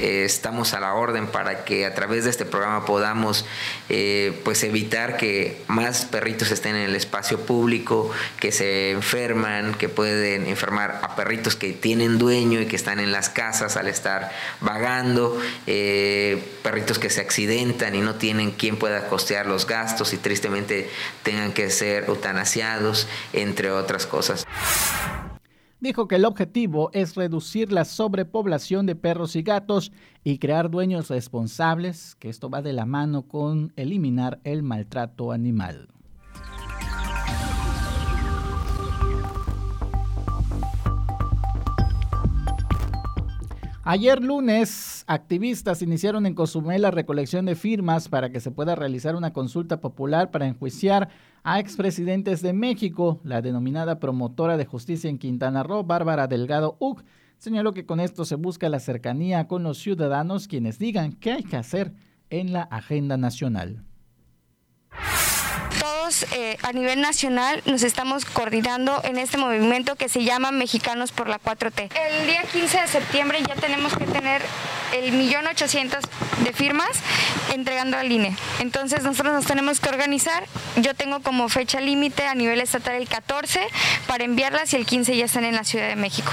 Eh, estamos a la orden para que a través de este programa podamos eh, pues evitar que más perritos estén en el espacio público, que se enferman, que pueden enfermar a perritos que tienen dueño y que están en las casas al estar vagando, eh, perritos que se accidentan y no tienen quien pueda costear los gastos y tristemente tengan que ser eutanasiados, entre otras cosas dijo que el objetivo es reducir la sobrepoblación de perros y gatos y crear dueños responsables, que esto va de la mano con eliminar el maltrato animal. Ayer lunes, activistas iniciaron en Cozumel la recolección de firmas para que se pueda realizar una consulta popular para enjuiciar a expresidentes de México. La denominada promotora de justicia en Quintana Roo, Bárbara Delgado Uc, señaló que con esto se busca la cercanía con los ciudadanos quienes digan qué hay que hacer en la agenda nacional todos eh, a nivel nacional nos estamos coordinando en este movimiento que se llama Mexicanos por la 4T. El día 15 de septiembre ya tenemos que tener el millón ochocientos de firmas entregando al INE. Entonces nosotros nos tenemos que organizar. Yo tengo como fecha límite a nivel estatal el 14 para enviarlas y el 15 ya están en la Ciudad de México.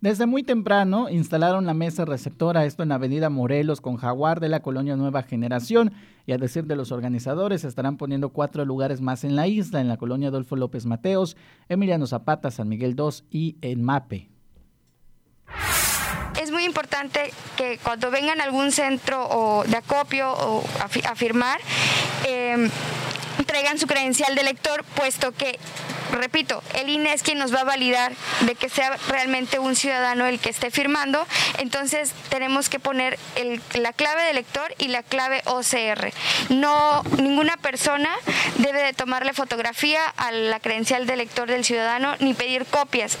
Desde muy temprano instalaron la mesa receptora, esto en Avenida Morelos con Jaguar de la colonia Nueva Generación, y a decir de los organizadores, estarán poniendo cuatro lugares más en la isla, en la colonia Adolfo López Mateos, Emiliano Zapata, San Miguel II y en Mape. Es muy importante que cuando vengan a algún centro de acopio o a, firmar, em, traigan su credencial de lector, puesto que repito, el INE es quien nos va a validar de que sea realmente un ciudadano el que esté firmando, entonces tenemos que poner la clave de lector y la clave OCR. No, ninguna persona debe de tomarle fotografía a la credencial de lector del ciudadano ni pedir copias.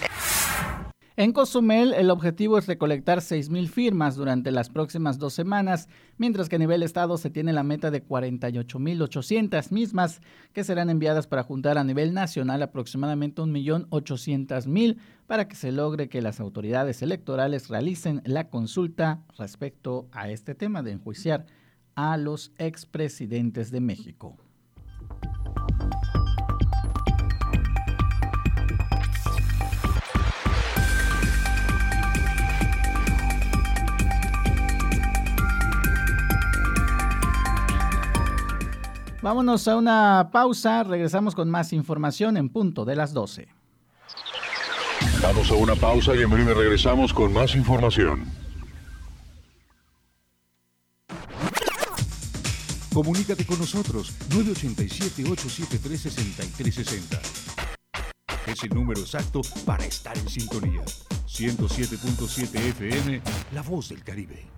En Cozumel, el objetivo es recolectar 6.000 firmas durante las próximas dos semanas, mientras que a nivel estado se tiene la meta de 48.800 mismas que serán enviadas para juntar a nivel nacional aproximadamente 1.800.000 para que se logre que las autoridades electorales realicen la consulta respecto a este tema de enjuiciar a los expresidentes de México. Vámonos a una pausa, regresamos con más información en punto de las 12. Vamos a una pausa y en breve regresamos con más información. Comunícate con nosotros 987-873-6360. Es el número exacto para estar en sintonía. 107.7 FM, La Voz del Caribe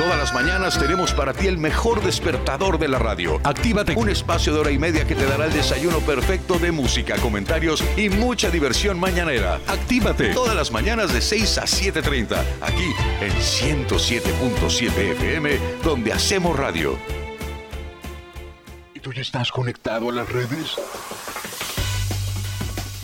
Todas las mañanas tenemos para ti el mejor despertador de la radio. Actívate un espacio de hora y media que te dará el desayuno perfecto de música, comentarios y mucha diversión mañanera. Actívate todas las mañanas de 6 a 7.30, aquí en 107.7 FM, donde hacemos radio. ¿Y tú ya estás conectado a las redes?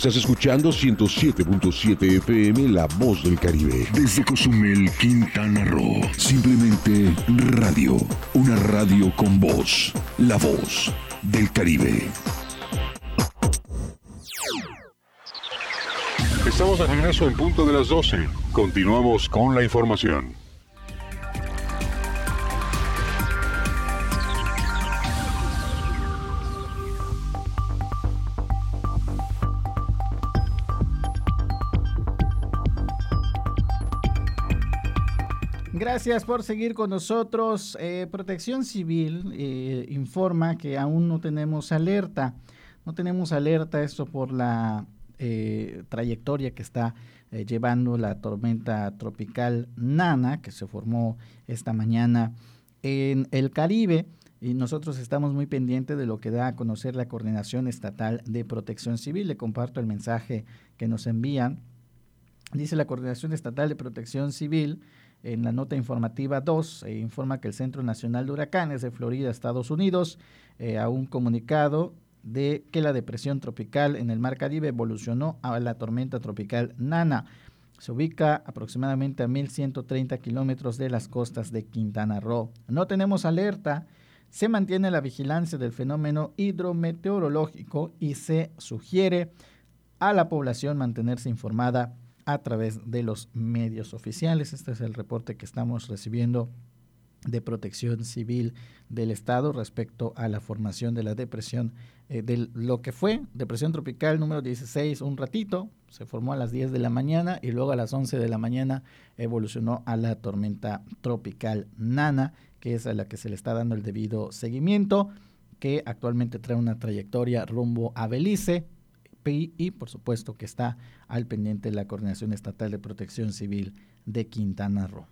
Estás escuchando 107.7 FM La Voz del Caribe. Desde Cozumel, Quintana Roo. Simplemente radio. Una radio con voz. La Voz del Caribe. Estamos de regreso en punto de las 12. Continuamos con la información. Gracias por seguir con nosotros. Eh, Protección Civil eh, informa que aún no tenemos alerta. No tenemos alerta esto por la eh, trayectoria que está llevando la tormenta tropical Nana, que se formó esta mañana en el Caribe. y nosotros estamos muy pendientes de lo que da a conocer la Coordinación Estatal de Protección Civil. Le comparto el mensaje que nos envían. Dice la Coordinación Estatal de Protección Civil en la nota informativa 2, e informa que el Centro Nacional de Huracanes de Florida, Estados Unidos, eh, a un comunicado de que la depresión tropical en el Mar Caribe evolucionó a la tormenta tropical Nana. Se ubica aproximadamente a 1.130 kilómetros de las costas de Quintana Roo. No tenemos alerta. Se mantiene la vigilancia del fenómeno hidrometeorológico y se sugiere a la población mantenerse informada a través de los medios oficiales. Este es el reporte que estamos recibiendo de protección civil del Estado respecto a la formación de la depresión, eh, de lo que fue depresión tropical número 16, un ratito, se formó a las 10 de la mañana y luego a las 11 de la mañana evolucionó a la tormenta tropical Nana, que es a la que se le está dando el debido seguimiento, que actualmente trae una trayectoria rumbo a Belice, y, por supuesto que está al pendiente de la Coordinación Estatal de Protección Civil de Quintana Roo.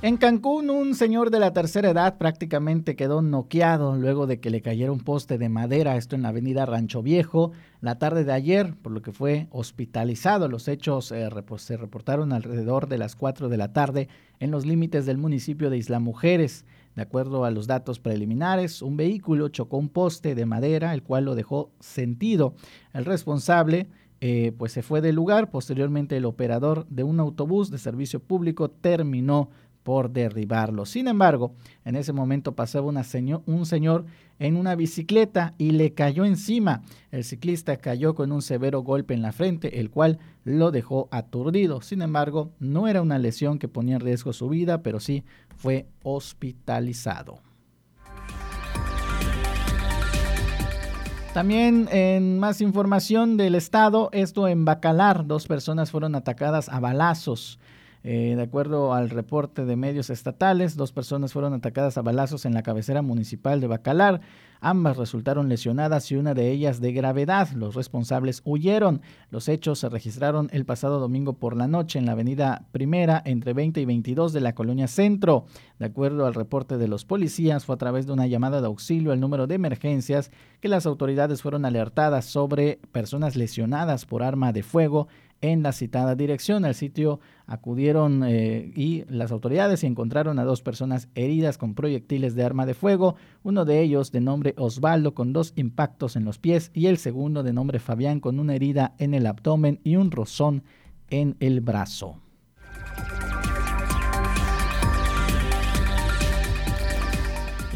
En Cancún, un señor de la tercera edad prácticamente quedó noqueado luego de que le cayera un poste de madera, esto en la avenida Rancho Viejo, la tarde de ayer, por lo que fue hospitalizado. Los hechos eh, se reportaron alrededor de las 4 de la tarde en los límites del municipio de Isla Mujeres. De acuerdo a los datos preliminares, un vehículo chocó un poste de madera, el cual lo dejó sentido. El responsable eh, pues se fue del lugar. Posteriormente, el operador de un autobús de servicio público terminó por derribarlo. Sin embargo, en ese momento pasaba un señor en una bicicleta y le cayó encima. El ciclista cayó con un severo golpe en la frente, el cual lo dejó aturdido. Sin embargo, no era una lesión que ponía en riesgo su vida, pero sí fue hospitalizado. También en más información del estado, esto en Bacalar, dos personas fueron atacadas a balazos. Eh, de acuerdo al reporte de medios estatales, dos personas fueron atacadas a balazos en la cabecera municipal de Bacalar. Ambas resultaron lesionadas y una de ellas de gravedad. Los responsables huyeron. Los hechos se registraron el pasado domingo por la noche en la avenida Primera entre 20 y 22 de la colonia Centro. De acuerdo al reporte de los policías, fue a través de una llamada de auxilio al número de emergencias que las autoridades fueron alertadas sobre personas lesionadas por arma de fuego en la citada dirección. Al sitio acudieron eh, y las autoridades encontraron a dos personas heridas con proyectiles de arma de fuego, uno de ellos de nombre Osvaldo con dos impactos en los pies y el segundo de nombre Fabián con una herida en el abdomen y un rozón en el brazo.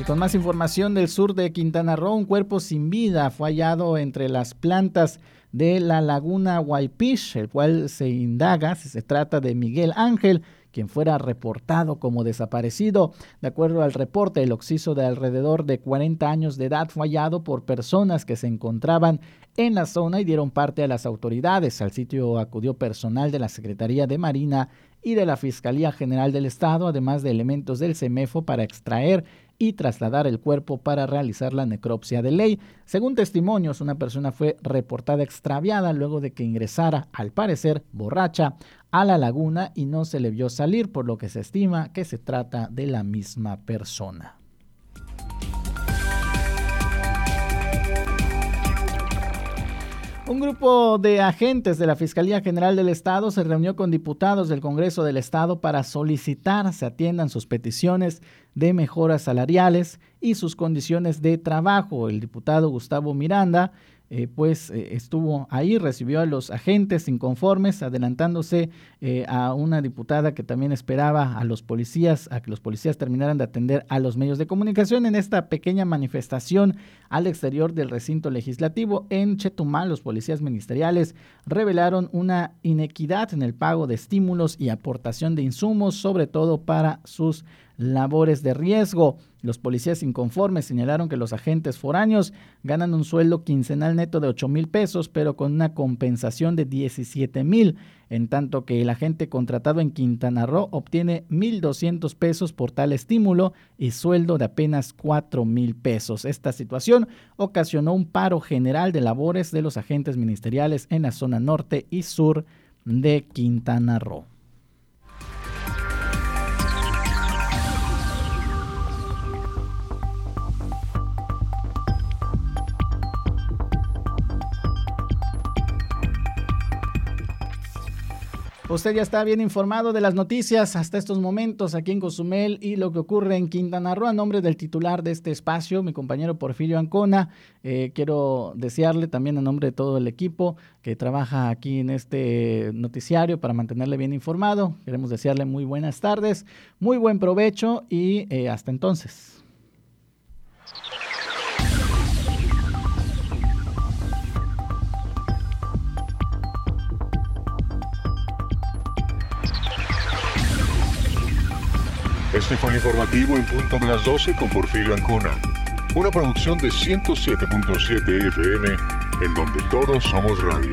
Y con más información del sur de Quintana Roo, un cuerpo sin vida fue hallado entre las plantas de la laguna Waipish, el cual se indaga si se trata de Miguel Ángel, quien fuera reportado como desaparecido. De acuerdo al reporte, el occiso de alrededor de 40 años de edad fue hallado por personas que se encontraban en la zona y dieron parte a las autoridades. Al sitio acudió personal de la Secretaría de Marina y de la Fiscalía General del Estado, además de elementos del CEMEFO para extraer y trasladar el cuerpo para realizar la necropsia de ley. Según testimonios, una persona fue reportada extraviada luego de que ingresara, al parecer borracha, a la laguna y no se le vio salir, por lo que se estima que se trata de la misma persona. Un grupo de agentes de la Fiscalía General del Estado se reunió con diputados del Congreso del Estado para solicitar se atiendan sus peticiones de mejoras salariales y sus condiciones de trabajo. El diputado Gustavo Miranda eh, pues eh, estuvo ahí, recibió a los agentes inconformes, adelantándose eh, a una diputada que también esperaba a los policías, a que los policías terminaran de atender a los medios de comunicación en esta pequeña manifestación al exterior del recinto legislativo en Chetumal. Los policías ministeriales revelaron una inequidad en el pago de estímulos y aportación de insumos, sobre todo para sus labores de riesgo. Los policías inconformes señalaron que los agentes foráneos ganan un sueldo quincenal neto de 8 mil pesos, pero con una compensación de 17 mil, en tanto que el agente contratado en Quintana Roo obtiene 1.200 pesos por tal estímulo y sueldo de apenas 4 mil pesos. Esta situación ocasionó un paro general de labores de los agentes ministeriales en la zona norte y sur de Quintana Roo. Usted ya está bien informado de las noticias hasta estos momentos aquí en Cozumel y lo que ocurre en Quintana Roo. A nombre del titular de este espacio, mi compañero Porfirio Ancona, eh, quiero desearle también a nombre de todo el equipo que trabaja aquí en este noticiario para mantenerle bien informado. Queremos desearle muy buenas tardes, muy buen provecho y eh, hasta entonces. Este fue informativo en punto de las 12 con Porfirio Ancona. Una producción de 107.7 FM en donde todos somos radio.